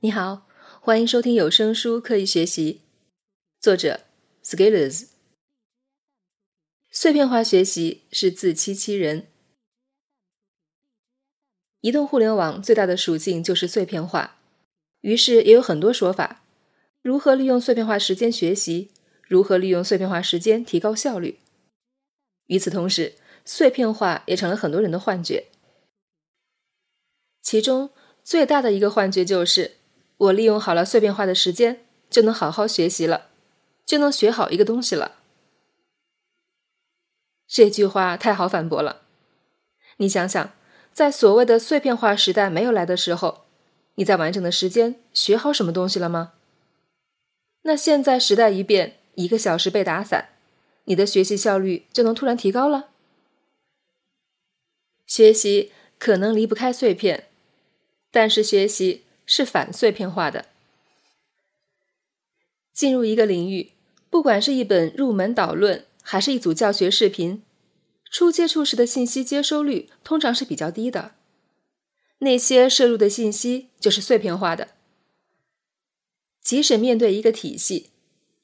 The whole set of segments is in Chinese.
你好，欢迎收听有声书《刻意学习》，作者 Scalers。碎片化学习是自欺欺人。移动互联网最大的属性就是碎片化，于是也有很多说法：如何利用碎片化时间学习，如何利用碎片化时间提高效率。与此同时，碎片化也成了很多人的幻觉。其中最大的一个幻觉就是。我利用好了碎片化的时间，就能好好学习了，就能学好一个东西了。这句话太好反驳了。你想想，在所谓的碎片化时代没有来的时候，你在完整的时间学好什么东西了吗？那现在时代一变，一个小时被打散，你的学习效率就能突然提高了？学习可能离不开碎片，但是学习。是反碎片化的。进入一个领域，不管是一本入门导论，还是一组教学视频，初接触时的信息接收率通常是比较低的。那些摄入的信息就是碎片化的。即使面对一个体系，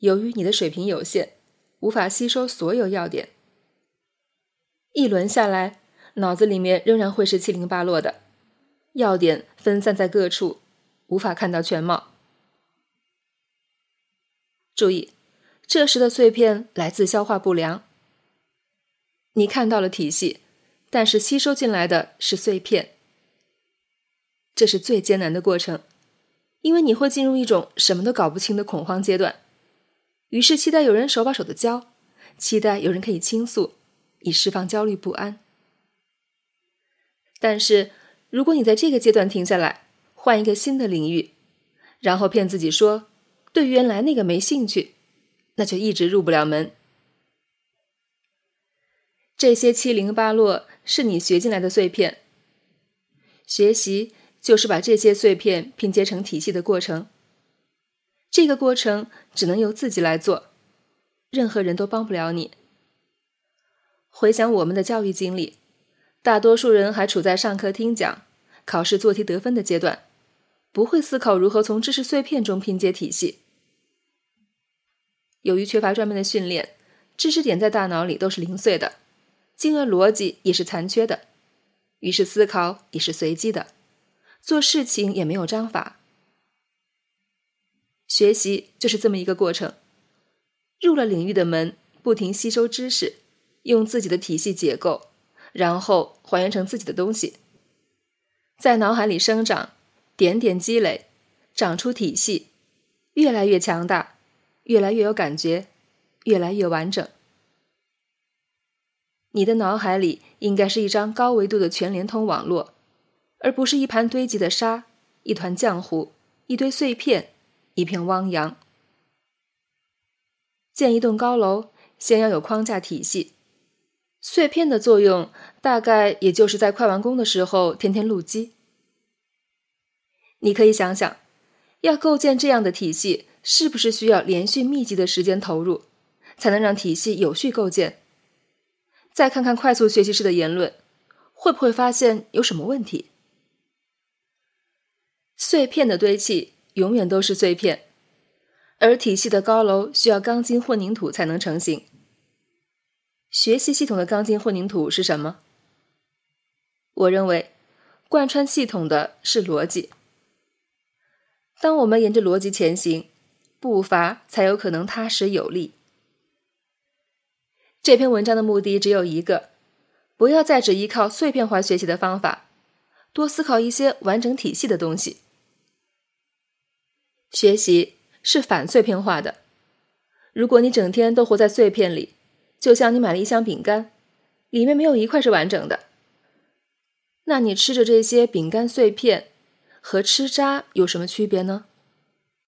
由于你的水平有限，无法吸收所有要点，一轮下来，脑子里面仍然会是七零八落的，要点分散在各处。无法看到全貌。注意，这时的碎片来自消化不良。你看到了体系，但是吸收进来的是碎片。这是最艰难的过程，因为你会进入一种什么都搞不清的恐慌阶段，于是期待有人手把手的教，期待有人可以倾诉，以释放焦虑不安。但是，如果你在这个阶段停下来，换一个新的领域，然后骗自己说对原来那个没兴趣，那就一直入不了门。这些七零八落是你学进来的碎片，学习就是把这些碎片拼接成体系的过程。这个过程只能由自己来做，任何人都帮不了你。回想我们的教育经历，大多数人还处在上课听讲、考试做题得分的阶段。不会思考如何从知识碎片中拼接体系。由于缺乏专门的训练，知识点在大脑里都是零碎的，进而逻辑也是残缺的，于是思考也是随机的，做事情也没有章法。学习就是这么一个过程，入了领域的门，不停吸收知识，用自己的体系结构，然后还原成自己的东西，在脑海里生长。点点积累，长出体系，越来越强大，越来越有感觉，越来越完整。你的脑海里应该是一张高维度的全联通网络，而不是一盘堆积的沙，一团浆糊，一堆碎片，一片汪洋。建一栋高楼，先要有框架体系，碎片的作用大概也就是在快完工的时候天天路基。你可以想想，要构建这样的体系，是不是需要连续密集的时间投入，才能让体系有序构建？再看看快速学习式的言论，会不会发现有什么问题？碎片的堆砌永远都是碎片，而体系的高楼需要钢筋混凝土才能成型。学习系统的钢筋混凝土是什么？我认为，贯穿系统的是逻辑。当我们沿着逻辑前行，步伐才有可能踏实有力。这篇文章的目的只有一个：不要再只依靠碎片化学习的方法，多思考一些完整体系的东西。学习是反碎片化的。如果你整天都活在碎片里，就像你买了一箱饼干，里面没有一块是完整的，那你吃着这些饼干碎片。和吃渣有什么区别呢？